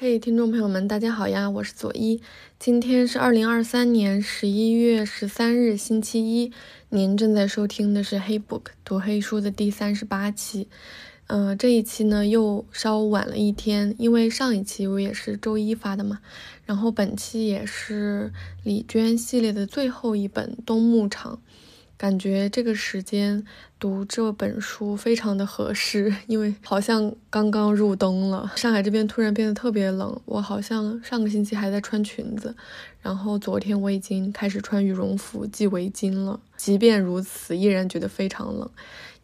嘿，听众朋友们，大家好呀，我是左一。今天是二零二三年十一月十三日，星期一。您正在收听的是《黑 book 读黑书》的第三十八期。嗯，这一期呢又稍晚了一天，因为上一期我也是周一发的嘛。然后本期也是李娟系列的最后一本《冬牧场》。感觉这个时间读这本书非常的合适，因为好像刚刚入冬了，上海这边突然变得特别冷。我好像上个星期还在穿裙子，然后昨天我已经开始穿羽绒服、系围巾了。即便如此，依然觉得非常冷。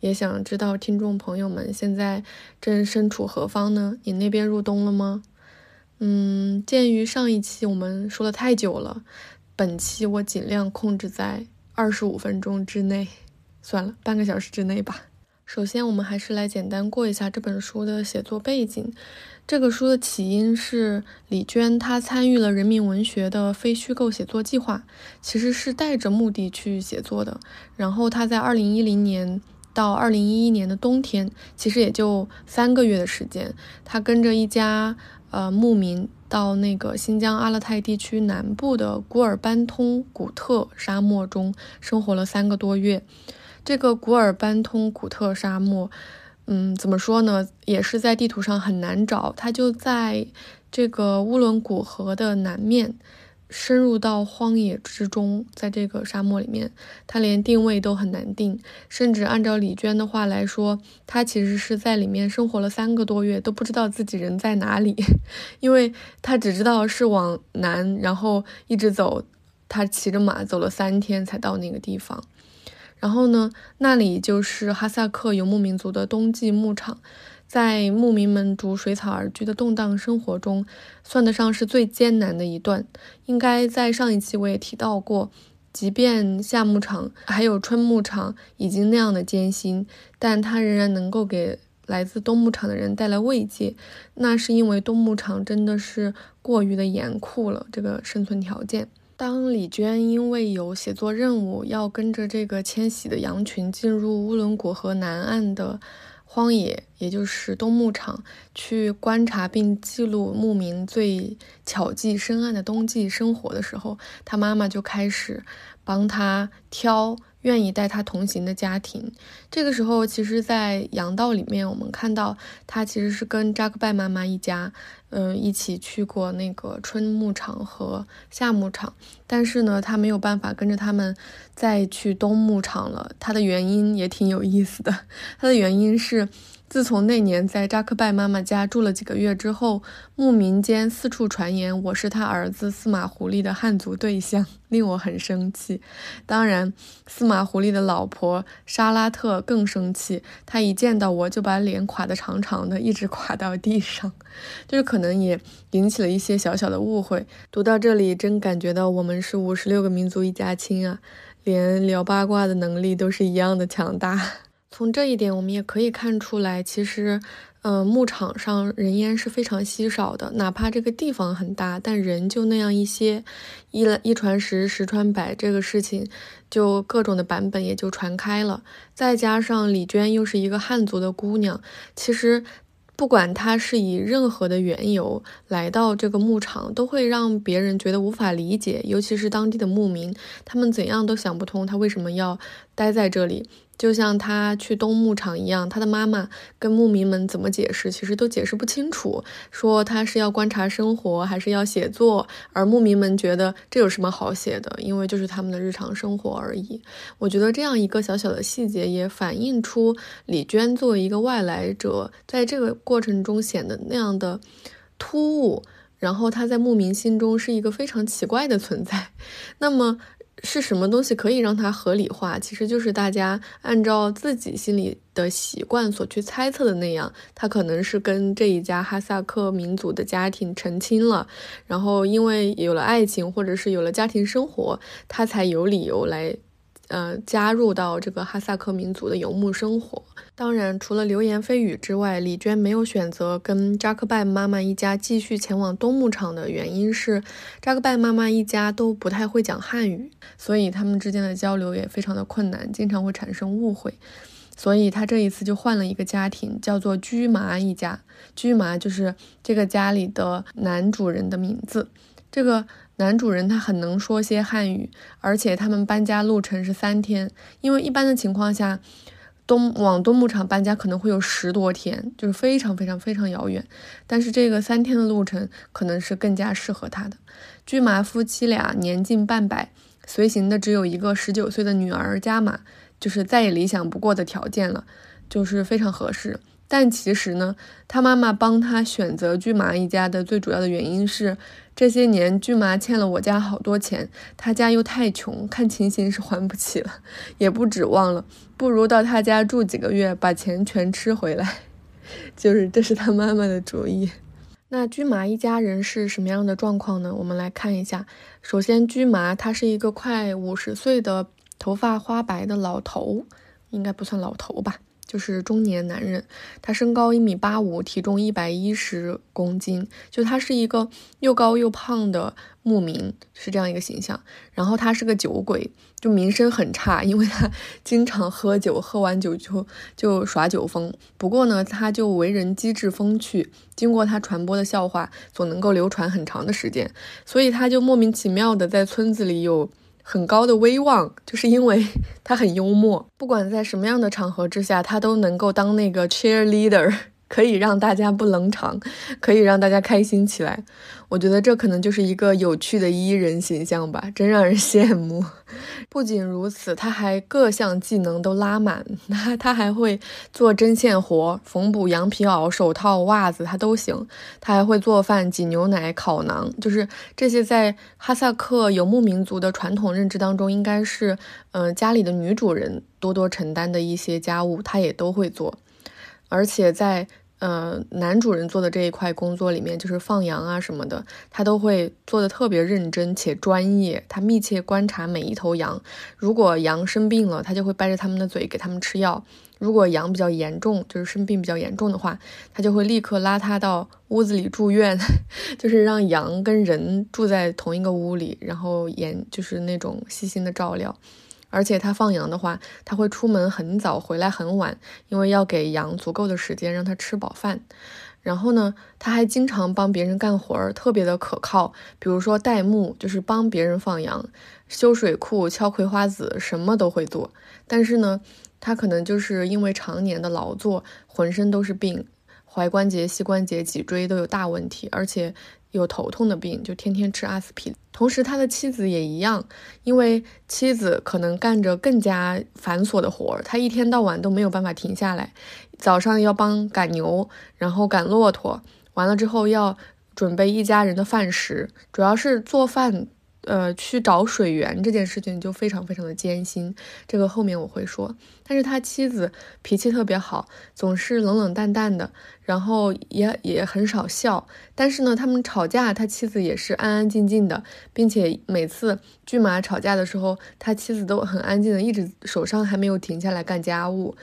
也想知道听众朋友们现在正身处何方呢？你那边入冬了吗？嗯，鉴于上一期我们说的太久了，本期我尽量控制在。二十五分钟之内，算了，半个小时之内吧。首先，我们还是来简单过一下这本书的写作背景。这个书的起因是李娟，她参与了人民文学的非虚构写作计划，其实是带着目的去写作的。然后她在二零一零年到二零一一年的冬天，其实也就三个月的时间，她跟着一家呃牧民。到那个新疆阿勒泰地区南部的古尔班通古特沙漠中生活了三个多月。这个古尔班通古特沙漠，嗯，怎么说呢，也是在地图上很难找，它就在这个乌伦古河的南面。深入到荒野之中，在这个沙漠里面，他连定位都很难定，甚至按照李娟的话来说，他其实是在里面生活了三个多月，都不知道自己人在哪里，因为他只知道是往南，然后一直走，他骑着马走了三天才到那个地方，然后呢，那里就是哈萨克游牧民族的冬季牧场。在牧民们逐水草而居的动荡生活中，算得上是最艰难的一段。应该在上一期我也提到过，即便夏牧场还有春牧场已经那样的艰辛，但它仍然能够给来自冬牧场的人带来慰藉。那是因为冬牧场真的是过于的严酷了，这个生存条件。当李娟因为有写作任务，要跟着这个迁徙的羊群进入乌伦古河南岸的。荒野，也就是冬牧场，去观察并记录牧民最巧记深谙的冬季生活的时候，他妈妈就开始帮他挑。愿意带他同行的家庭，这个时候，其实，在羊道里面，我们看到他其实是跟扎克拜妈妈一家，嗯，一起去过那个春牧场和夏牧场，但是呢，他没有办法跟着他们再去冬牧场了。他的原因也挺有意思的，他的原因是。自从那年在扎克拜妈妈家住了几个月之后，牧民间四处传言我是他儿子司马狐狸的汉族对象，令我很生气。当然，司马狐狸的老婆沙拉特更生气，她一见到我就把脸垮得长长的，一直垮到地上，就是可能也引起了一些小小的误会。读到这里，真感觉到我们是五十六个民族一家亲啊，连聊八卦的能力都是一样的强大。从这一点，我们也可以看出来，其实，嗯，牧场上人烟是非常稀少的。哪怕这个地方很大，但人就那样一些，一来一传十，十传百，这个事情就各种的版本也就传开了。再加上李娟又是一个汉族的姑娘，其实。不管他是以任何的缘由来到这个牧场，都会让别人觉得无法理解，尤其是当地的牧民，他们怎样都想不通他为什么要待在这里。就像他去东牧场一样，他的妈妈跟牧民们怎么解释，其实都解释不清楚。说他是要观察生活，还是要写作，而牧民们觉得这有什么好写的？因为就是他们的日常生活而已。我觉得这样一个小小的细节，也反映出李娟作为一个外来者，在这个过程中显得那样的突兀。然后他在牧民心中是一个非常奇怪的存在。那么。是什么东西可以让它合理化？其实就是大家按照自己心里的习惯所去猜测的那样，他可能是跟这一家哈萨克民族的家庭成亲了，然后因为有了爱情，或者是有了家庭生活，他才有理由来。呃，加入到这个哈萨克民族的游牧生活。当然，除了流言蜚语之外，李娟没有选择跟扎克拜妈妈一家继续前往冬牧场的原因是，扎克拜妈妈一家都不太会讲汉语，所以他们之间的交流也非常的困难，经常会产生误会。所以他这一次就换了一个家庭，叫做居麻一家。居麻就是这个家里的男主人的名字。这个男主人他很能说些汉语，而且他们搬家路程是三天，因为一般的情况下，东往东牧场搬家可能会有十多天，就是非常非常非常遥远。但是这个三天的路程可能是更加适合他的。居麻夫妻俩年近半百，随行的只有一个十九岁的女儿加玛。就是再也理想不过的条件了，就是非常合适。但其实呢，他妈妈帮他选择巨麻一家的最主要的原因是，这些年巨麻欠了我家好多钱，他家又太穷，看情形是还不起了，也不指望了，不如到他家住几个月，把钱全吃回来。就是这是他妈妈的主意。那居麻一家人是什么样的状况呢？我们来看一下。首先，居麻他是一个快五十岁的。头发花白的老头，应该不算老头吧，就是中年男人。他身高一米八五，体重一百一十公斤，就他是一个又高又胖的牧民，是这样一个形象。然后他是个酒鬼，就名声很差，因为他 经常喝酒，喝完酒就就耍酒疯。不过呢，他就为人机智风趣，经过他传播的笑话，总能够流传很长的时间，所以他就莫名其妙的在村子里有。很高的威望，就是因为他很幽默，不管在什么样的场合之下，他都能够当那个 cheerleader。可以让大家不冷场，可以让大家开心起来。我觉得这可能就是一个有趣的伊人形象吧，真让人羡慕。不仅如此，他还各项技能都拉满，他他还会做针线活、缝补羊皮袄、手套、袜子，他都行。他还会做饭、挤牛奶、烤馕，就是这些在哈萨克游牧民族的传统认知当中，应该是嗯家里的女主人多多承担的一些家务，他也都会做。而且在呃男主人做的这一块工作里面，就是放羊啊什么的，他都会做的特别认真且专业。他密切观察每一头羊，如果羊生病了，他就会掰着他们的嘴给他们吃药。如果羊比较严重，就是生病比较严重的话，他就会立刻拉他到屋子里住院，就是让羊跟人住在同一个屋里，然后严就是那种细心的照料。而且他放羊的话，他会出门很早，回来很晚，因为要给羊足够的时间让它吃饱饭。然后呢，他还经常帮别人干活儿，特别的可靠。比如说带牧，就是帮别人放羊；修水库、敲葵花籽，什么都会做。但是呢，他可能就是因为常年的劳作，浑身都是病，踝关节、膝关节、脊椎都有大问题，而且。有头痛的病，就天天吃阿司匹林。同时，他的妻子也一样，因为妻子可能干着更加繁琐的活儿，他一天到晚都没有办法停下来。早上要帮赶牛，然后赶骆驼，完了之后要准备一家人的饭食，主要是做饭。呃，去找水源这件事情就非常非常的艰辛，这个后面我会说。但是他妻子脾气特别好，总是冷冷淡淡的，然后也也很少笑。但是呢，他们吵架，他妻子也是安安静静的，并且每次骏马吵架的时候，他妻子都很安静的，一直手上还没有停下来干家务。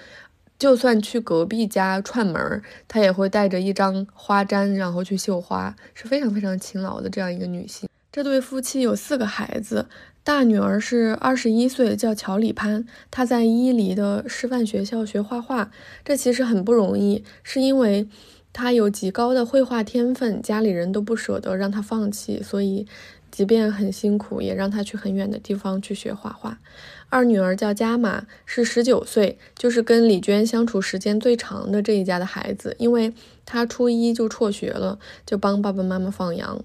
就算去隔壁家串门儿，他也会带着一张花毡，然后去绣花，是非常非常勤劳的这样一个女性。这对夫妻有四个孩子，大女儿是二十一岁，叫乔里潘，她在伊犁的师范学校学画画。这其实很不容易，是因为她有极高的绘画天分，家里人都不舍得让她放弃，所以即便很辛苦，也让她去很远的地方去学画画。二女儿叫加玛，是十九岁，就是跟李娟相处时间最长的这一家的孩子，因为她初一就辍学了，就帮爸爸妈妈放羊。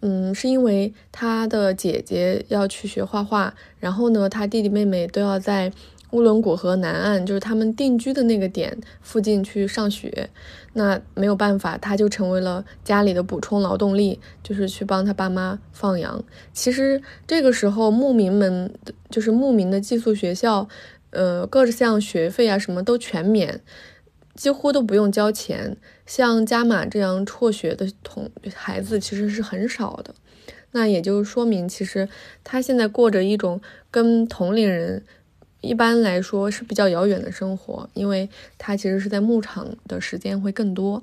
嗯，是因为他的姐姐要去学画画，然后呢，他弟弟妹妹都要在乌伦古河南岸，就是他们定居的那个点附近去上学。那没有办法，他就成为了家里的补充劳动力，就是去帮他爸妈放羊。其实这个时候，牧民们就是牧民的寄宿学校，呃，各项学费啊什么都全免。几乎都不用交钱，像加玛这样辍学的同孩子其实是很少的。那也就说明，其实他现在过着一种跟同龄人一般来说是比较遥远的生活，因为他其实是在牧场的时间会更多。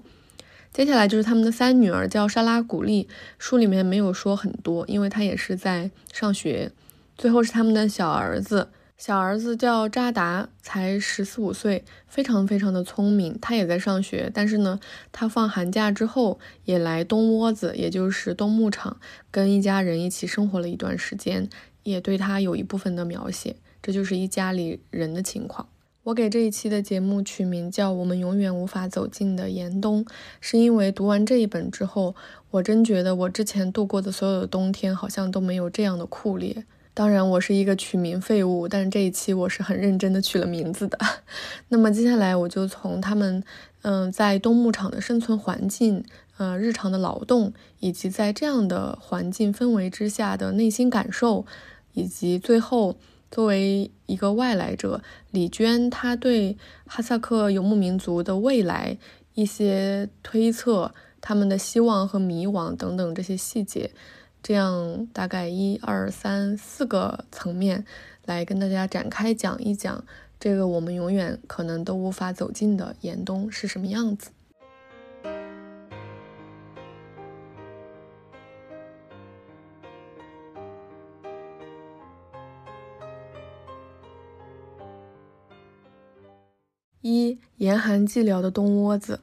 接下来就是他们的三女儿，叫莎拉古丽，书里面没有说很多，因为她也是在上学。最后是他们的小儿子。小儿子叫扎达，才十四五岁，非常非常的聪明。他也在上学，但是呢，他放寒假之后也来东窝子，也就是东牧场，跟一家人一起生活了一段时间，也对他有一部分的描写。这就是一家里人的情况。我给这一期的节目取名叫《我们永远无法走进的严冬》，是因为读完这一本之后，我真觉得我之前度过的所有的冬天好像都没有这样的酷烈。当然，我是一个取名废物，但是这一期我是很认真的取了名字的。那么接下来我就从他们，嗯，在冬牧场的生存环境，呃，日常的劳动，以及在这样的环境氛围之下的内心感受，以及最后作为一个外来者，李娟她对哈萨克游牧民族的未来一些推测，他们的希望和迷惘等等这些细节。这样大概一二三四个层面来跟大家展开讲一讲，这个我们永远可能都无法走进的严冬是什么样子。一严寒寂寥的冬窝子。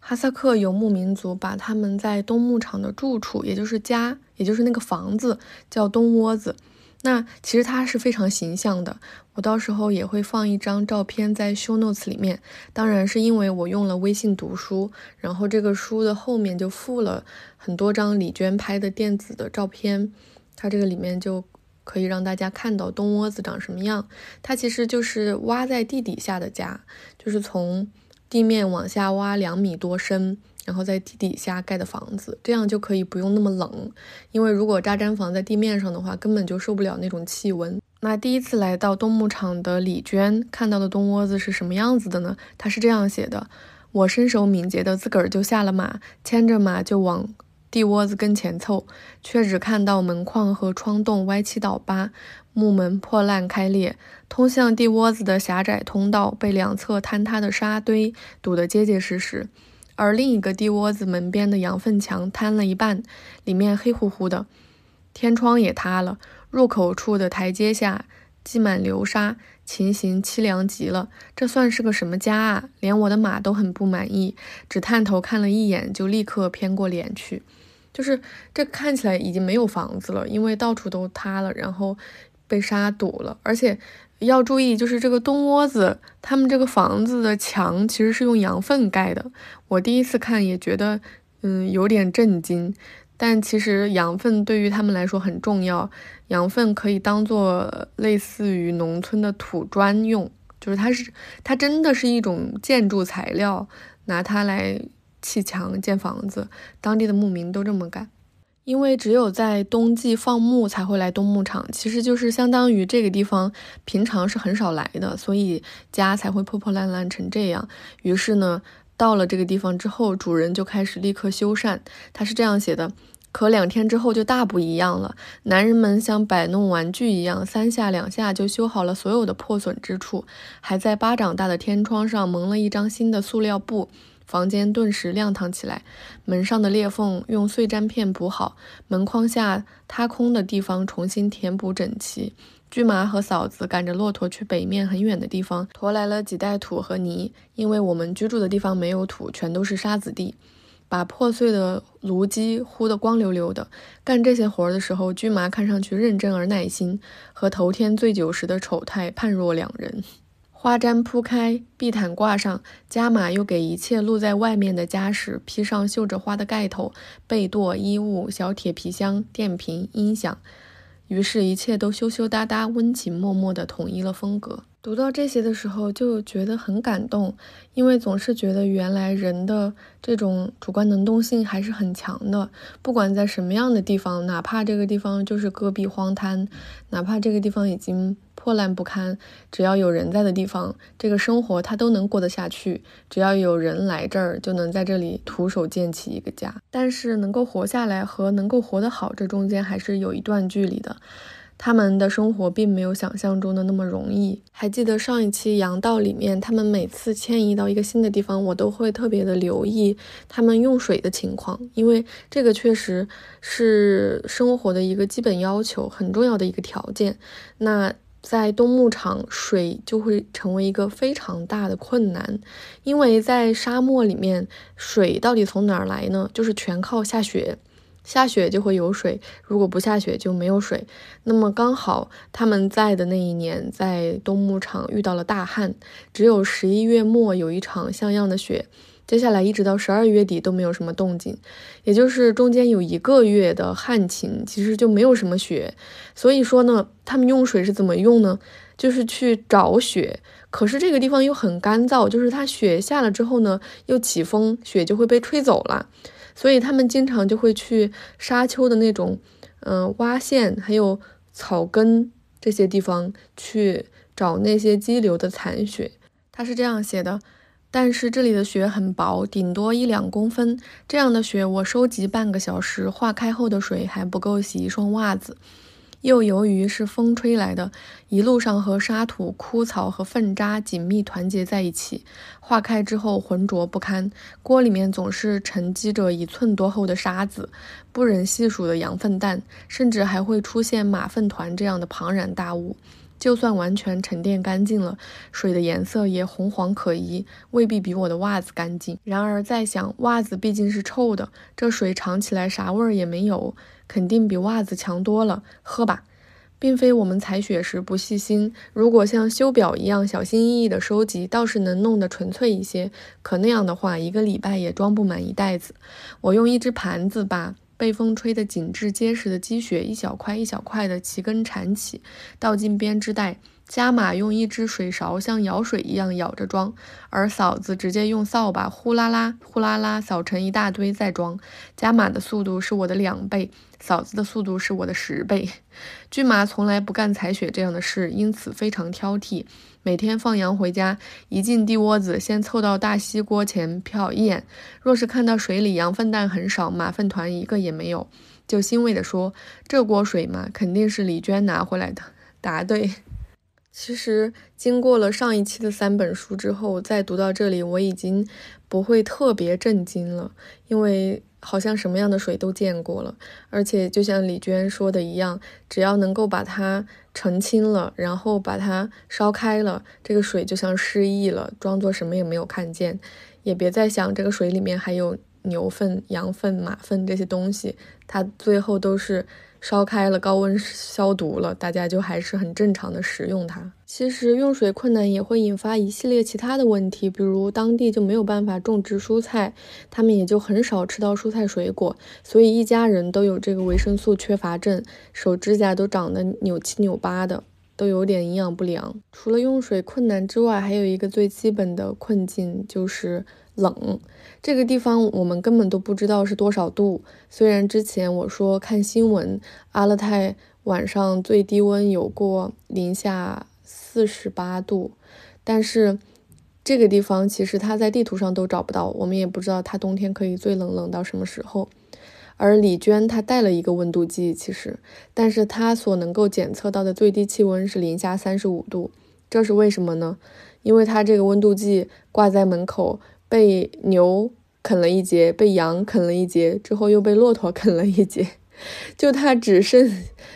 哈萨克游牧民族把他们在冬牧场的住处，也就是家，也就是那个房子，叫冬窝子。那其实它是非常形象的。我到时候也会放一张照片在 show notes 里面。当然是因为我用了微信读书，然后这个书的后面就附了很多张李娟拍的电子的照片。它这个里面就可以让大家看到冬窝子长什么样。它其实就是挖在地底下的家，就是从。地面往下挖两米多深，然后在地底下盖的房子，这样就可以不用那么冷。因为如果扎毡房在地面上的话，根本就受不了那种气温。那第一次来到冬牧场的李娟看到的冬窝子是什么样子的呢？她是这样写的：我身手敏捷的自个儿就下了马，牵着马就往。地窝子跟前凑，却只看到门框和窗洞歪七倒八，木门破烂开裂，通向地窝子的狭窄通道被两侧坍塌的沙堆堵得结结实实，而另一个地窝子门边的羊粪墙坍了一半，里面黑乎乎的，天窗也塌了，入口处的台阶下积满流沙，情形凄凉极了。这算是个什么家啊？连我的马都很不满意，只探头看了一眼，就立刻偏过脸去。就是这看起来已经没有房子了，因为到处都塌了，然后被沙堵了。而且要注意，就是这个冬窝子，他们这个房子的墙其实是用羊粪盖的。我第一次看也觉得，嗯，有点震惊。但其实羊粪对于他们来说很重要，羊粪可以当做类似于农村的土砖用，就是它是它真的是一种建筑材料，拿它来。砌墙建房子，当地的牧民都这么干，因为只有在冬季放牧才会来冬牧场，其实就是相当于这个地方平常是很少来的，所以家才会破破烂烂成这样。于是呢，到了这个地方之后，主人就开始立刻修缮。他是这样写的：可两天之后就大不一样了，男人们像摆弄玩具一样，三下两下就修好了所有的破损之处，还在巴掌大的天窗上蒙了一张新的塑料布。房间顿时亮堂起来，门上的裂缝用碎毡片补好，门框下塌空的地方重新填补整齐。驹麻和嫂子赶着骆驼去北面很远的地方驮来了几袋土和泥，因为我们居住的地方没有土，全都是沙子地，把破碎的炉基糊得光溜溜的。干这些活的时候，驹麻看上去认真而耐心，和头天醉酒时的丑态判若两人。花毡铺开，地毯挂上，加马又给一切露在外面的家什披上绣着花的盖头，被垛、衣物、小铁皮箱、电瓶、音响，于是，一切都羞羞答答、温情脉脉地统一了风格。读到这些的时候，就觉得很感动，因为总是觉得原来人的这种主观能动性还是很强的。不管在什么样的地方，哪怕这个地方就是戈壁荒滩，哪怕这个地方已经破烂不堪，只要有人在的地方，这个生活它都能过得下去。只要有人来这儿，就能在这里徒手建起一个家。但是能够活下来和能够活得好，这中间还是有一段距离的。他们的生活并没有想象中的那么容易。还记得上一期羊道里面，他们每次迁移到一个新的地方，我都会特别的留意他们用水的情况，因为这个确实是生活的一个基本要求，很重要的一个条件。那在冬牧场，水就会成为一个非常大的困难，因为在沙漠里面，水到底从哪儿来呢？就是全靠下雪，下雪就会有水，如果不下雪就没有水。那么刚好他们在的那一年，在冬牧场遇到了大旱，只有十一月末有一场像样的雪。接下来一直到十二月底都没有什么动静，也就是中间有一个月的旱情，其实就没有什么雪。所以说呢，他们用水是怎么用呢？就是去找雪。可是这个地方又很干燥，就是它雪下了之后呢，又起风，雪就会被吹走了。所以他们经常就会去沙丘的那种，嗯，洼陷还有草根这些地方去找那些激流的残雪。他是这样写的。但是这里的雪很薄，顶多一两公分。这样的雪，我收集半个小时，化开后的水还不够洗一双袜子。又由于是风吹来的，一路上和沙土、枯草和粪渣紧密团结在一起，化开之后浑浊不堪。锅里面总是沉积着一寸多厚的沙子，不忍细数的羊粪蛋，甚至还会出现马粪团这样的庞然大物。就算完全沉淀干净了，水的颜色也红黄可疑，未必比我的袜子干净。然而再想，袜子毕竟是臭的，这水尝起来啥味儿也没有，肯定比袜子强多了。喝吧，并非我们采血时不细心，如果像修表一样小心翼翼的收集，倒是能弄得纯粹一些。可那样的话，一个礼拜也装不满一袋子。我用一只盘子把。被风吹得紧致结实的积雪，一小块一小块的齐根缠起，倒进编织袋。加马用一只水勺像舀水一样舀着装，而嫂子直接用扫把呼啦啦、呼啦啦扫成一大堆再装。加马的速度是我的两倍，嫂子的速度是我的十倍。骏马从来不干采雪这样的事，因此非常挑剔。每天放羊回家，一进地窝子，先凑到大锡锅前瞟一眼。若是看到水里羊粪蛋很少，马粪团一个也没有，就欣慰地说：“这锅水嘛，肯定是李娟拿回来的。”答对。其实经过了上一期的三本书之后，再读到这里，我已经不会特别震惊了，因为好像什么样的水都见过了。而且就像李娟说的一样，只要能够把它澄清了，然后把它烧开了，这个水就像失忆了，装作什么也没有看见，也别再想这个水里面还有牛粪、羊粪、马粪这些东西，它最后都是。烧开了，高温消毒了，大家就还是很正常的食用它。其实用水困难也会引发一系列其他的问题，比如当地就没有办法种植蔬菜，他们也就很少吃到蔬菜水果，所以一家人都有这个维生素缺乏症，手指甲都长得扭七扭八的，都有点营养不良。除了用水困难之外，还有一个最基本的困境就是冷。这个地方我们根本都不知道是多少度。虽然之前我说看新闻，阿勒泰晚上最低温有过零下四十八度，但是这个地方其实它在地图上都找不到，我们也不知道它冬天可以最冷冷到什么时候。而李娟她带了一个温度计，其实，但是她所能够检测到的最低气温是零下三十五度，这是为什么呢？因为它这个温度计挂在门口。被牛啃了一截，被羊啃了一截，之后又被骆驼 啃了一截，就它只剩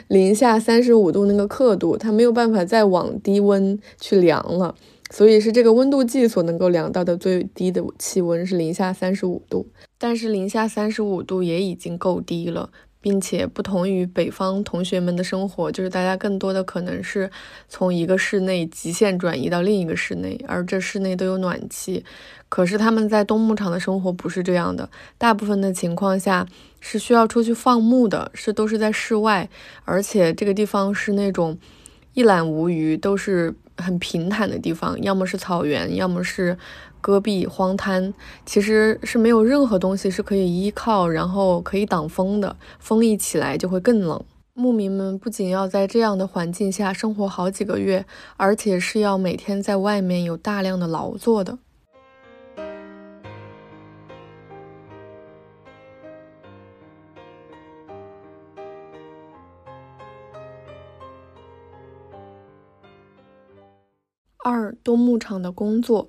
零下三十五度那个刻度，它没有办法再往低温去量了，所以是这个温度计所能够量到的最低的气温是零下三十五度，但是零下三十五度也已经够低了。并且不同于北方同学们的生活，就是大家更多的可能是从一个室内极限转移到另一个室内，而这室内都有暖气。可是他们在冬牧场的生活不是这样的，大部分的情况下是需要出去放牧的，是都是在室外，而且这个地方是那种一览无余，都是很平坦的地方，要么是草原，要么是。戈壁荒滩其实是没有任何东西是可以依靠，然后可以挡风的。风一起来就会更冷。牧民们不仅要在这样的环境下生活好几个月，而且是要每天在外面有大量的劳作的。二冬牧场的工作。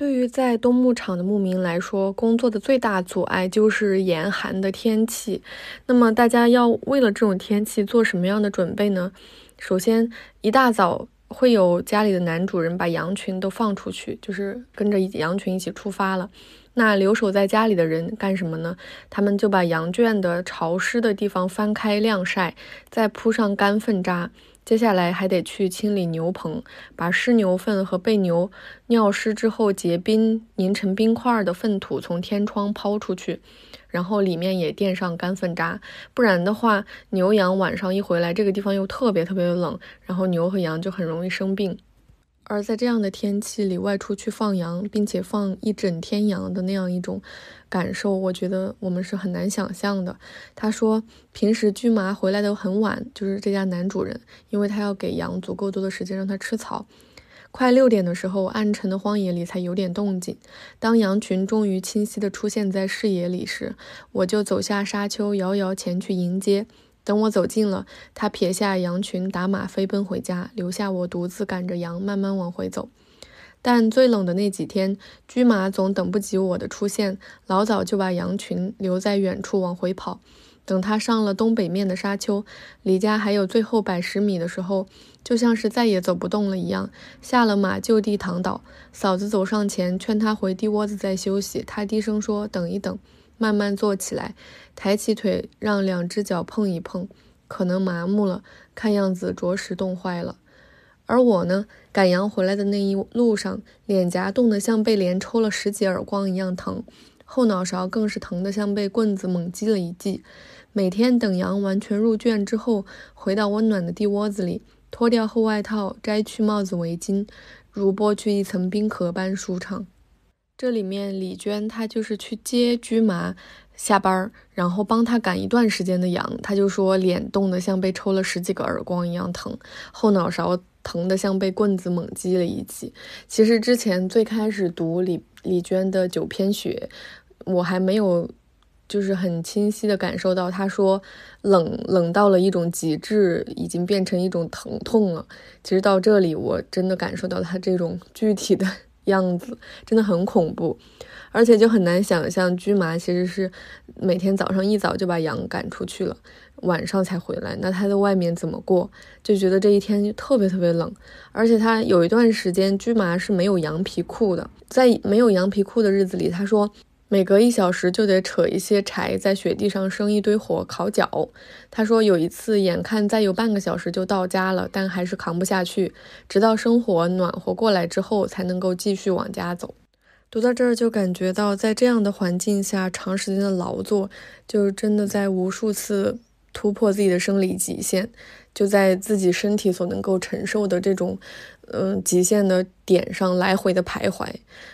对于在冬牧场的牧民来说，工作的最大阻碍就是严寒的天气。那么大家要为了这种天气做什么样的准备呢？首先，一大早会有家里的男主人把羊群都放出去，就是跟着羊群一起出发了。那留守在家里的人干什么呢？他们就把羊圈的潮湿的地方翻开晾晒，再铺上干粪渣。接下来还得去清理牛棚，把湿牛粪和被牛尿湿之后结冰凝成冰块的粪土从天窗抛出去，然后里面也垫上干粪渣，不然的话，牛羊晚上一回来，这个地方又特别特别冷，然后牛和羊就很容易生病。而在这样的天气里外出去放羊，并且放一整天羊的那样一种感受，我觉得我们是很难想象的。他说，平时驹麻回来的很晚，就是这家男主人，因为他要给羊足够多的时间让它吃草。快六点的时候，暗沉的荒野里才有点动静。当羊群终于清晰地出现在视野里时，我就走下沙丘，遥遥前去迎接。等我走近了，他撇下羊群，打马飞奔回家，留下我独自赶着羊慢慢往回走。但最冷的那几天，驹马总等不及我的出现，老早就把羊群留在远处往回跑。等他上了东北面的沙丘，离家还有最后百十米的时候，就像是再也走不动了一样，下了马就地躺倒。嫂子走上前劝他回地窝子再休息，他低声说：“等一等。”慢慢坐起来，抬起腿，让两只脚碰一碰，可能麻木了，看样子着实冻坏了。而我呢，赶羊回来的那一路上，脸颊冻得像被连抽了十几耳光一样疼，后脑勺更是疼得像被棍子猛击了一记。每天等羊完全入圈之后，回到温暖的地窝子里，脱掉厚外套，摘去帽子围巾，如剥去一层冰壳般舒畅。这里面李娟她就是去接驹麻下班，然后帮他赶一段时间的羊。她就说脸冻得像被抽了十几个耳光一样疼，后脑勺疼得像被棍子猛击了一记。其实之前最开始读李李娟的《九篇雪》，我还没有就是很清晰的感受到她说冷冷到了一种极致，已经变成一种疼痛了。其实到这里，我真的感受到她这种具体的。样子真的很恐怖，而且就很难想象，驹麻其实是每天早上一早就把羊赶出去了，晚上才回来。那他在外面怎么过？就觉得这一天特别特别冷，而且他有一段时间，驹麻是没有羊皮裤的。在没有羊皮裤的日子里，他说。每隔一小时就得扯一些柴，在雪地上生一堆火烤脚。他说有一次，眼看再有半个小时就到家了，但还是扛不下去，直到生火暖和过来之后，才能够继续往家走。读到这儿，就感觉到在这样的环境下长时间的劳作，就是真的在无数次突破自己的生理极限，就在自己身体所能够承受的这种。嗯，极限的点上来回的徘徊，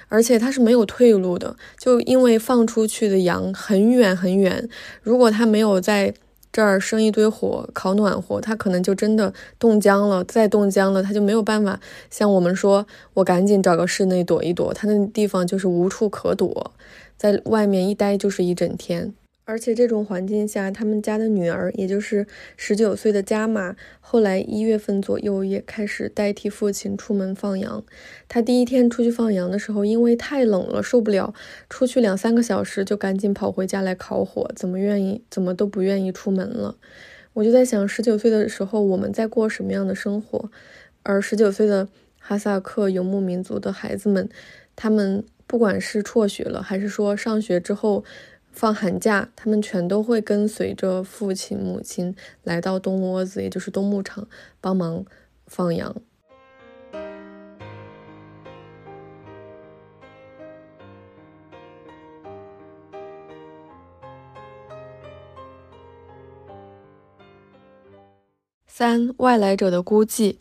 而且它是没有退路的，就因为放出去的羊很远很远，如果它没有在这儿生一堆火烤暖和，它可能就真的冻僵了。再冻僵了，它就没有办法像我们说，我赶紧找个室内躲一躲，它那地方就是无处可躲，在外面一待就是一整天。而且这种环境下，他们家的女儿，也就是十九岁的加玛，后来一月份左右也开始代替父亲出门放羊。他第一天出去放羊的时候，因为太冷了，受不了，出去两三个小时就赶紧跑回家来烤火，怎么愿意，怎么都不愿意出门了。我就在想，十九岁的时候我们在过什么样的生活？而十九岁的哈萨克游牧民族的孩子们，他们不管是辍学了，还是说上学之后。放寒假，他们全都会跟随着父亲、母亲来到冬窝子，也就是冬牧场，帮忙放羊。三外来者的孤寂。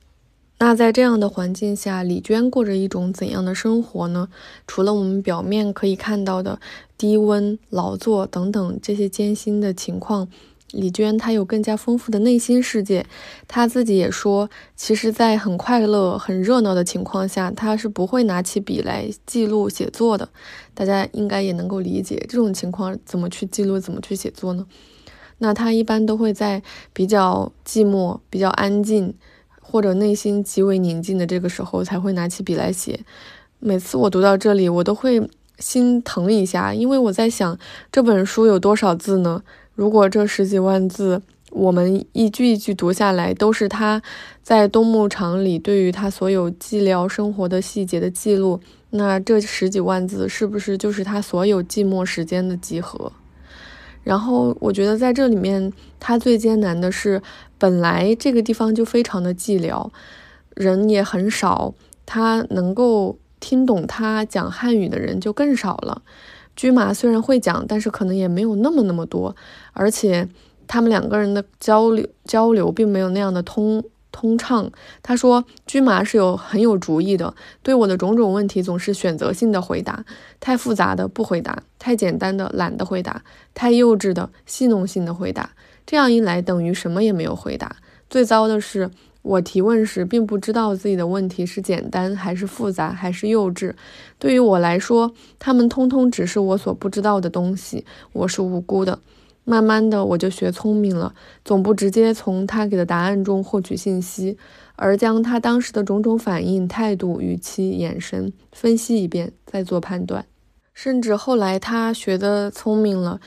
那在这样的环境下，李娟过着一种怎样的生活呢？除了我们表面可以看到的低温劳作等等这些艰辛的情况，李娟她有更加丰富的内心世界。她自己也说，其实，在很快乐、很热闹的情况下，她是不会拿起笔来记录写作的。大家应该也能够理解，这种情况怎么去记录、怎么去写作呢？那她一般都会在比较寂寞、比较安静。或者内心极为宁静的这个时候，才会拿起笔来写。每次我读到这里，我都会心疼一下，因为我在想，这本书有多少字呢？如果这十几万字，我们一句一句读下来，都是他在冬牧场里对于他所有寂寥生活的细节的记录，那这十几万字是不是就是他所有寂寞时间的集合？然后我觉得在这里面，他最艰难的是，本来这个地方就非常的寂寥，人也很少，他能够听懂他讲汉语的人就更少了。驹马虽然会讲，但是可能也没有那么那么多，而且。他们两个人的交流交流并没有那样的通通畅。他说：“驹麻是有很有主意的，对我的种种问题总是选择性的回答，太复杂的不回答，太简单的懒得回答，太幼稚的戏弄性的回答。这样一来，等于什么也没有回答。最糟的是，我提问时并不知道自己的问题是简单还是复杂还是幼稚。对于我来说，他们通通只是我所不知道的东西。我是无辜的。”慢慢的，我就学聪明了，总不直接从他给的答案中获取信息，而将他当时的种种反应、态度、语气、眼神分析一遍，再做判断。甚至后来他学的聪明了，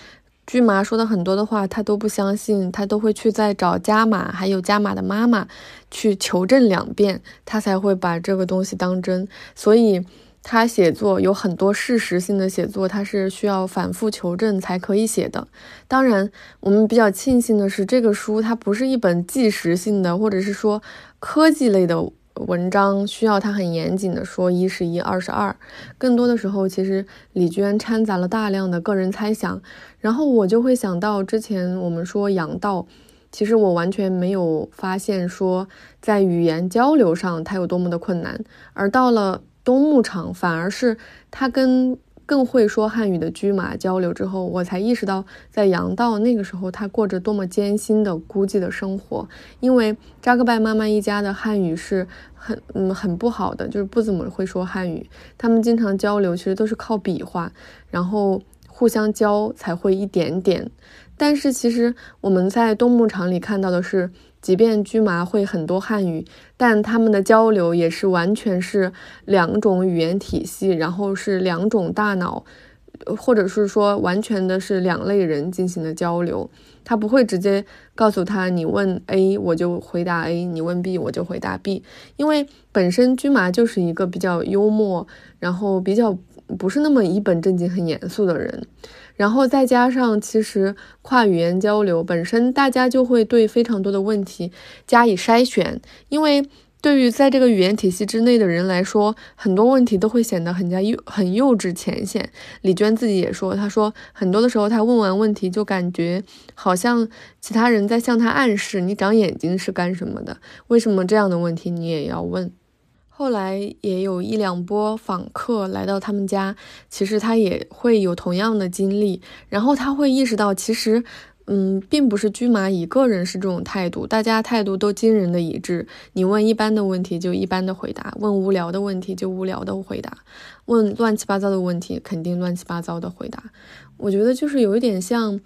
巨麻说的很多的话，他都不相信，他都会去再找加马，还有加马的妈妈去求证两遍，他才会把这个东西当真。所以。他写作有很多事实性的写作，他是需要反复求证才可以写的。当然，我们比较庆幸的是，这个书它不是一本纪实性的，或者是说科技类的文章，需要它很严谨的说一是一，二是二。更多的时候，其实李娟掺杂了大量的个人猜想。然后我就会想到之前我们说杨道，其实我完全没有发现说在语言交流上他有多么的困难，而到了。东牧场反而是他跟更会说汉语的驹马交流之后，我才意识到，在杨道那个时候，他过着多么艰辛的孤寂的生活。因为扎克拜妈妈一家的汉语是很嗯很不好的，就是不怎么会说汉语。他们经常交流，其实都是靠比划，然后互相教才会一点点。但是其实我们在东牧场里看到的是。即便驹麻会很多汉语，但他们的交流也是完全是两种语言体系，然后是两种大脑，或者是说完全的是两类人进行的交流。他不会直接告诉他，你问 A 我就回答 A，你问 B 我就回答 B，因为本身驹麻就是一个比较幽默，然后比较不是那么一本正经、很严肃的人。然后再加上，其实跨语言交流本身，大家就会对非常多的问题加以筛选，因为对于在这个语言体系之内的人来说，很多问题都会显得很加幼、很幼稚、浅显。李娟自己也说，她说很多的时候，她问完问题就感觉好像其他人在向她暗示：“你长眼睛是干什么的？为什么这样的问题你也要问？”后来也有一两波访客来到他们家，其实他也会有同样的经历，然后他会意识到，其实，嗯，并不是驹麻一个人是这种态度，大家态度都惊人的一致。你问一般的问题就一般的回答，问无聊的问题就无聊的回答，问乱七八糟的问题肯定乱七八糟的回答。我觉得就是有一点像。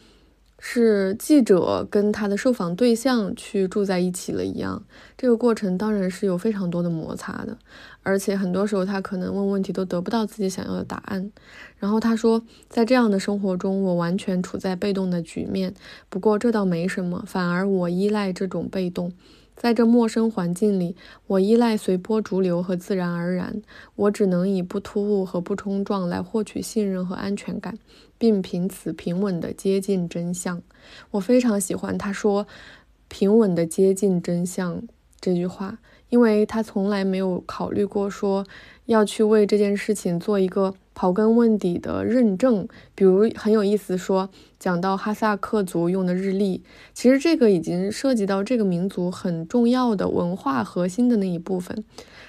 是记者跟他的受访对象去住在一起了一样，这个过程当然是有非常多的摩擦的，而且很多时候他可能问问题都得不到自己想要的答案。然后他说，在这样的生活中，我完全处在被动的局面。不过这倒没什么，反而我依赖这种被动。在这陌生环境里，我依赖随波逐流和自然而然。我只能以不突兀和不冲撞来获取信任和安全感，并凭此平稳地接近真相。我非常喜欢他说“平稳地接近真相”这句话，因为他从来没有考虑过说要去为这件事情做一个。刨根问底的认证，比如很有意思，说讲到哈萨克族用的日历，其实这个已经涉及到这个民族很重要的文化核心的那一部分，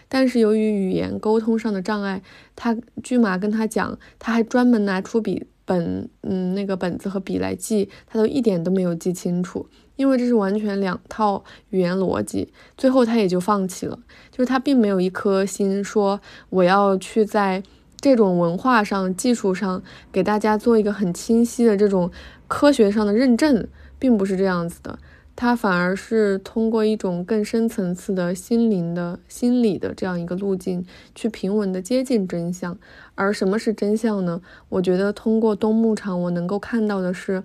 但是由于语言沟通上的障碍，他巨马跟他讲，他还专门拿出笔本，嗯，那个本子和笔来记，他都一点都没有记清楚，因为这是完全两套语言逻辑，最后他也就放弃了，就是他并没有一颗心说我要去在。这种文化上、技术上，给大家做一个很清晰的这种科学上的认证，并不是这样子的。它反而是通过一种更深层次的心灵的心理的这样一个路径，去平稳的接近真相。而什么是真相呢？我觉得通过东牧场，我能够看到的是，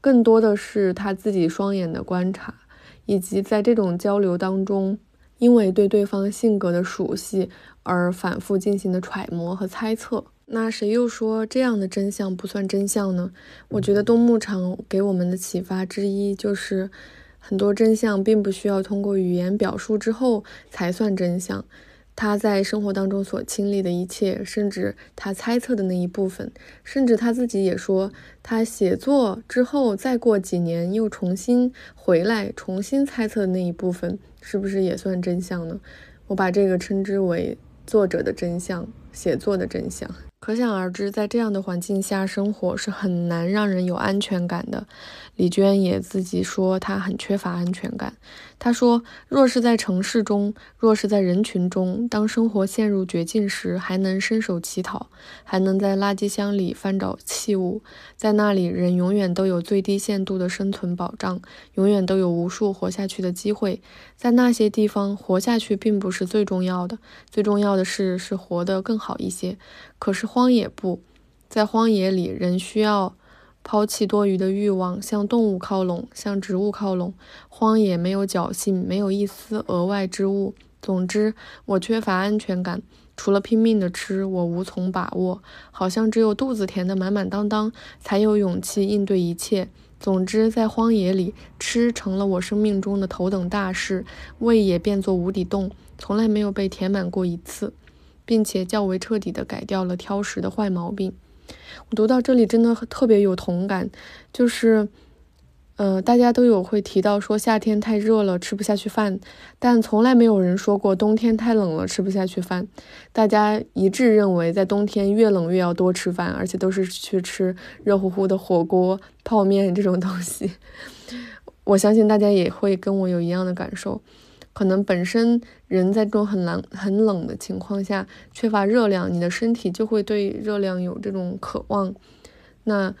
更多的是他自己双眼的观察，以及在这种交流当中，因为对对方性格的熟悉而反复进行的揣摩和猜测。那谁又说这样的真相不算真相呢？我觉得东牧场给我们的启发之一就是，很多真相并不需要通过语言表述之后才算真相。他在生活当中所经历的一切，甚至他猜测的那一部分，甚至他自己也说，他写作之后再过几年又重新回来重新猜测的那一部分，是不是也算真相呢？我把这个称之为作者的真相，写作的真相。可想而知，在这样的环境下生活是很难让人有安全感的。李娟也自己说，她很缺乏安全感。她说，若是在城市中，若是在人群中，当生活陷入绝境时，还能伸手乞讨，还能在垃圾箱里翻找器物，在那里，人永远都有最低限度的生存保障，永远都有无数活下去的机会。在那些地方，活下去并不是最重要的，最重要的是是活得更好一些。可是荒野不在荒野里，人需要抛弃多余的欲望，向动物靠拢，向植物靠拢。荒野没有侥幸，没有一丝额外之物。总之，我缺乏安全感，除了拼命的吃，我无从把握。好像只有肚子填得满满当当，才有勇气应对一切。总之，在荒野里，吃成了我生命中的头等大事，胃也变作无底洞，从来没有被填满过一次。并且较为彻底地改掉了挑食的坏毛病。我读到这里真的特别有同感，就是，呃，大家都有会提到说夏天太热了吃不下去饭，但从来没有人说过冬天太冷了吃不下去饭。大家一致认为，在冬天越冷越要多吃饭，而且都是去吃热乎乎的火锅、泡面这种东西。我相信大家也会跟我有一样的感受。可能本身人在这种很冷很冷的情况下缺乏热量，你的身体就会对热量有这种渴望。那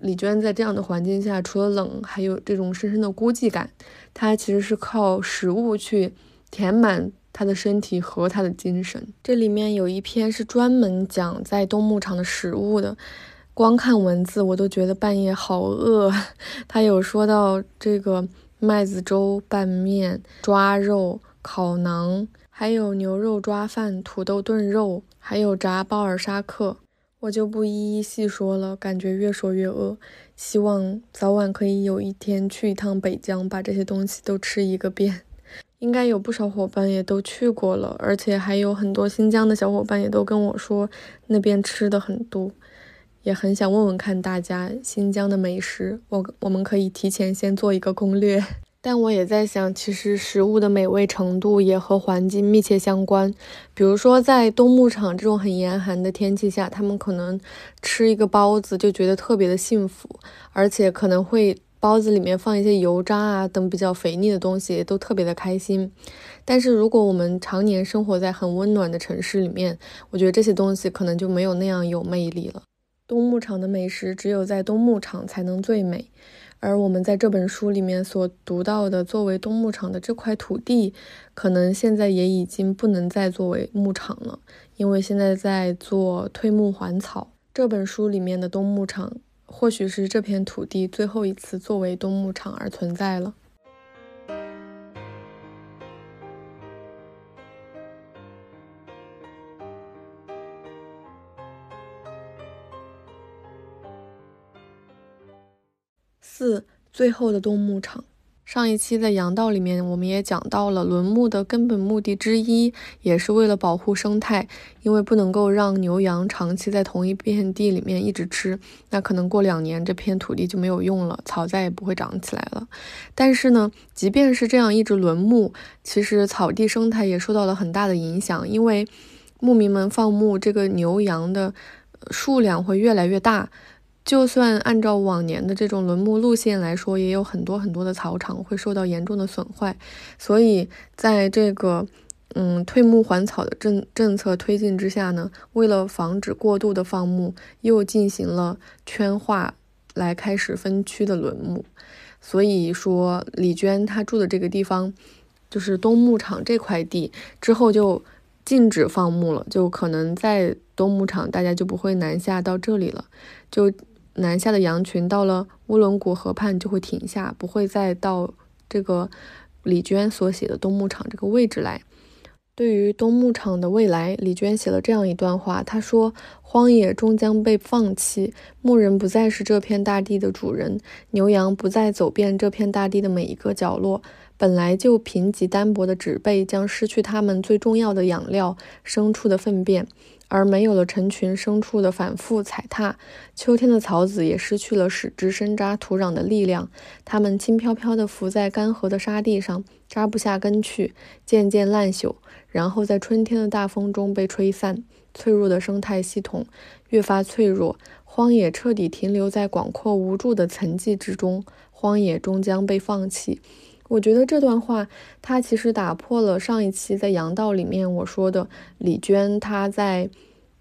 李娟在这样的环境下，除了冷，还有这种深深的孤寂感。她其实是靠食物去填满她的身体和她的精神。这里面有一篇是专门讲在冬牧场的食物的，光看文字我都觉得半夜好饿。他有说到这个。麦子粥、拌面、抓肉、烤馕，还有牛肉抓饭、土豆炖肉，还有炸鲍尔沙克，我就不一一细说了。感觉越说越饿，希望早晚可以有一天去一趟北疆，把这些东西都吃一个遍。应该有不少伙伴也都去过了，而且还有很多新疆的小伙伴也都跟我说那边吃的很多。也很想问问看大家新疆的美食，我我们可以提前先做一个攻略。但我也在想，其实食物的美味程度也和环境密切相关。比如说在冬牧场这种很严寒的天气下，他们可能吃一个包子就觉得特别的幸福，而且可能会包子里面放一些油渣啊等比较肥腻的东西，都特别的开心。但是如果我们常年生活在很温暖的城市里面，我觉得这些东西可能就没有那样有魅力了。冬牧场的美食只有在冬牧场才能最美，而我们在这本书里面所读到的作为冬牧场的这块土地，可能现在也已经不能再作为牧场了，因为现在在做退牧还草。这本书里面的冬牧场，或许是这片土地最后一次作为冬牧场而存在了。四最后的冬牧场。上一期在羊道里面，我们也讲到了轮牧的根本目的之一，也是为了保护生态，因为不能够让牛羊长期在同一片地里面一直吃，那可能过两年这片土地就没有用了，草再也不会长起来了。但是呢，即便是这样一直轮牧，其实草地生态也受到了很大的影响，因为牧民们放牧，这个牛羊的数量会越来越大。就算按照往年的这种轮牧路线来说，也有很多很多的草场会受到严重的损坏。所以，在这个嗯退牧还草的政政策推进之下呢，为了防止过度的放牧，又进行了圈化，来开始分区的轮牧。所以说李娟她住的这个地方，就是东牧场这块地，之后就禁止放牧了，就可能在东牧场大家就不会南下到这里了，就南下的羊群到了乌伦古河畔就会停下，不会再到这个李娟所写的东牧场这个位置来。对于东牧场的未来，李娟写了这样一段话。她说：“荒野终将被放弃，牧人不再是这片大地的主人，牛羊不再走遍这片大地的每一个角落。本来就贫瘠单薄的植被将失去它们最重要的养料——牲畜的粪便。”而没有了成群牲畜的反复踩踏，秋天的草籽也失去了使之深扎土壤的力量。它们轻飘飘地浮在干涸的沙地上，扎不下根去，渐渐烂朽，然后在春天的大风中被吹散。脆弱的生态系统越发脆弱，荒野彻底停留在广阔无助的层寂之中。荒野终将被放弃。我觉得这段话，它其实打破了上一期在阳道里面我说的李娟她在。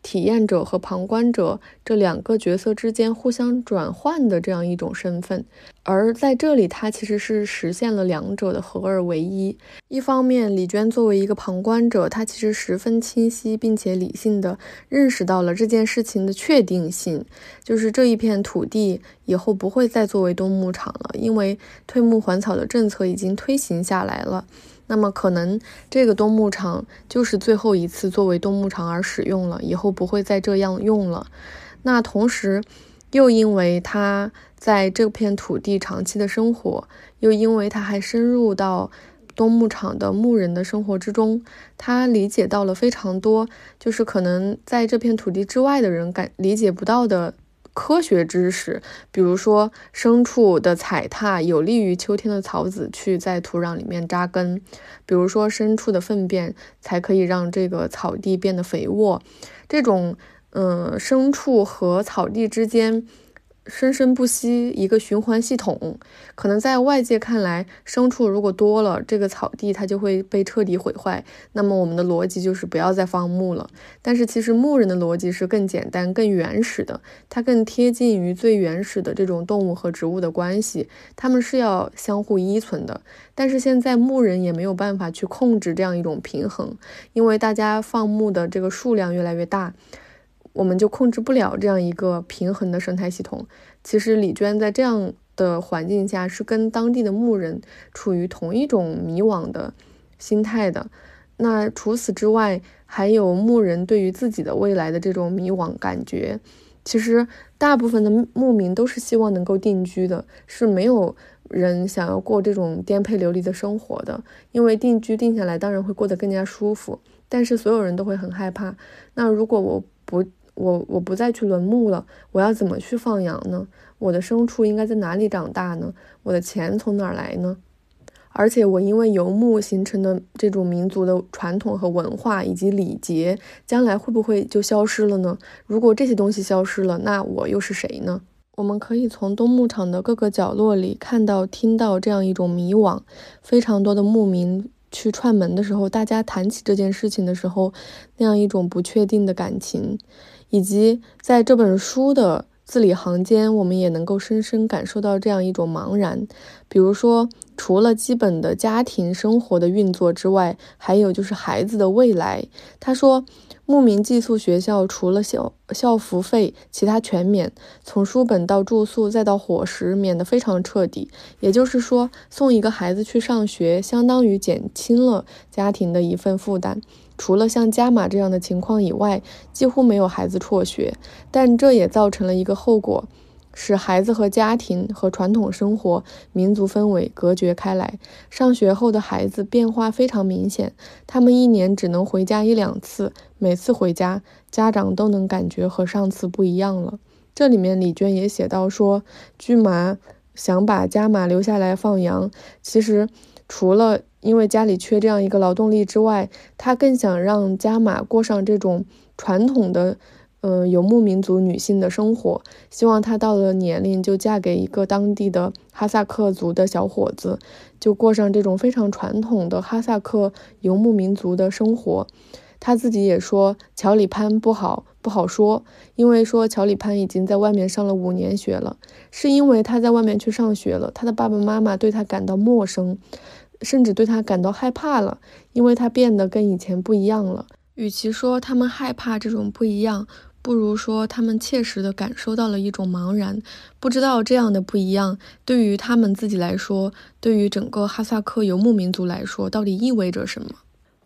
体验者和旁观者这两个角色之间互相转换的这样一种身份，而在这里，他其实是实现了两者的合二为一。一方面，李娟作为一个旁观者，她其实十分清晰并且理性的认识到了这件事情的确定性，就是这一片土地以后不会再作为冬牧场了，因为退牧还草的政策已经推行下来了。那么可能这个冬牧场就是最后一次作为冬牧场而使用了，以后不会再这样用了。那同时，又因为他在这片土地长期的生活，又因为他还深入到冬牧场的牧人的生活之中，他理解到了非常多，就是可能在这片土地之外的人感理解不到的。科学知识，比如说牲畜的踩踏有利于秋天的草籽去在土壤里面扎根，比如说牲畜的粪便才可以让这个草地变得肥沃，这种嗯牲畜和草地之间。生生不息，一个循环系统，可能在外界看来，牲畜如果多了，这个草地它就会被彻底毁坏。那么我们的逻辑就是不要再放牧了。但是其实牧人的逻辑是更简单、更原始的，它更贴近于最原始的这种动物和植物的关系，它们是要相互依存的。但是现在牧人也没有办法去控制这样一种平衡，因为大家放牧的这个数量越来越大。我们就控制不了这样一个平衡的生态系统。其实李娟在这样的环境下是跟当地的牧人处于同一种迷惘的心态的。那除此之外，还有牧人对于自己的未来的这种迷惘感觉。其实大部分的牧民都是希望能够定居的，是没有人想要过这种颠沛流离的生活的。因为定居定下来，当然会过得更加舒服，但是所有人都会很害怕。那如果我不我我不再去轮牧了，我要怎么去放羊呢？我的牲畜应该在哪里长大呢？我的钱从哪儿来呢？而且我因为游牧形成的这种民族的传统和文化以及礼节，将来会不会就消失了呢？如果这些东西消失了，那我又是谁呢？我们可以从冬牧场的各个角落里看到、听到这样一种迷惘，非常多的牧民。去串门的时候，大家谈起这件事情的时候，那样一种不确定的感情，以及在这本书的字里行间，我们也能够深深感受到这样一种茫然。比如说，除了基本的家庭生活的运作之外，还有就是孩子的未来。他说。牧民寄宿学校除了校校服费，其他全免，从书本到住宿再到伙食，免得非常彻底。也就是说，送一个孩子去上学，相当于减轻了家庭的一份负担。除了像加码这样的情况以外，几乎没有孩子辍学。但这也造成了一个后果。使孩子和家庭和传统生活、民族氛围隔绝开来。上学后的孩子变化非常明显，他们一年只能回家一两次，每次回家，家长都能感觉和上次不一样了。这里面李娟也写到说，驹麻想把加马留下来放羊，其实除了因为家里缺这样一个劳动力之外，他更想让加马过上这种传统的。嗯，游牧民族女性的生活，希望她到了年龄就嫁给一个当地的哈萨克族的小伙子，就过上这种非常传统的哈萨克游牧民族的生活。他自己也说乔里潘不好不好说，因为说乔里潘已经在外面上了五年学了，是因为他在外面去上学了，他的爸爸妈妈对他感到陌生，甚至对他感到害怕了，因为他变得跟以前不一样了。与其说他们害怕这种不一样，不如说他们切实的感受到了一种茫然，不知道这样的不一样对于他们自己来说，对于整个哈萨克游牧民族来说，到底意味着什么。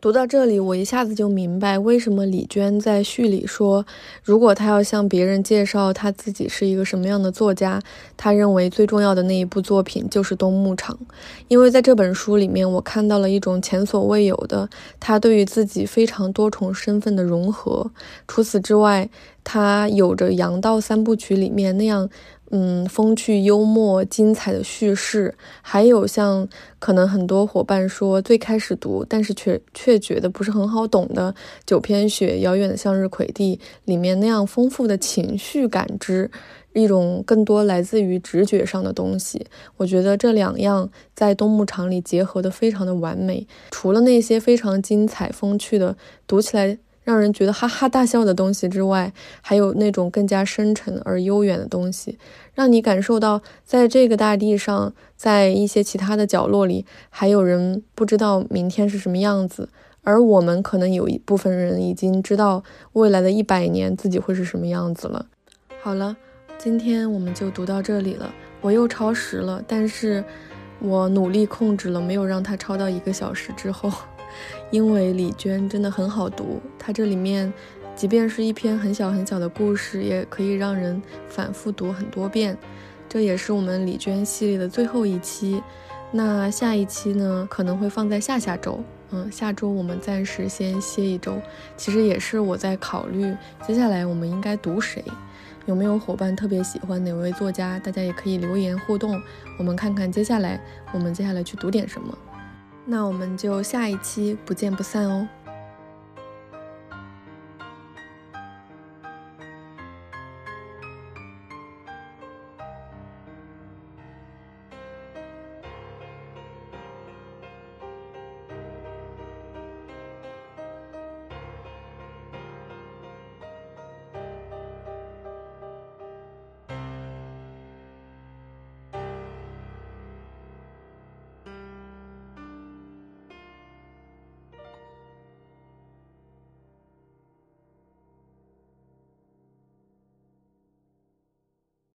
读到这里，我一下子就明白为什么李娟在序里说，如果她要向别人介绍她自己是一个什么样的作家，她认为最重要的那一部作品就是《冬牧场》，因为在这本书里面，我看到了一种前所未有的她对于自己非常多重身份的融合。除此之外，她有着《阳道三部曲》里面那样。嗯，风趣幽默、精彩的叙事，还有像可能很多伙伴说最开始读，但是却却觉得不是很好懂的《九片雪遥远的向日葵地》里面那样丰富的情绪感知，一种更多来自于直觉上的东西。我觉得这两样在冬牧场里结合的非常的完美。除了那些非常精彩、风趣的，读起来。让人觉得哈哈大笑的东西之外，还有那种更加深沉而悠远的东西，让你感受到在这个大地上，在一些其他的角落里，还有人不知道明天是什么样子，而我们可能有一部分人已经知道未来的一百年自己会是什么样子了。好了，今天我们就读到这里了。我又超时了，但是我努力控制了，没有让它超到一个小时之后。因为李娟真的很好读，它这里面，即便是一篇很小很小的故事，也可以让人反复读很多遍。这也是我们李娟系列的最后一期，那下一期呢可能会放在下下周。嗯，下周我们暂时先歇一周。其实也是我在考虑，接下来我们应该读谁？有没有伙伴特别喜欢哪位作家？大家也可以留言互动，我们看看接下来我们接下来去读点什么。那我们就下一期不见不散哦。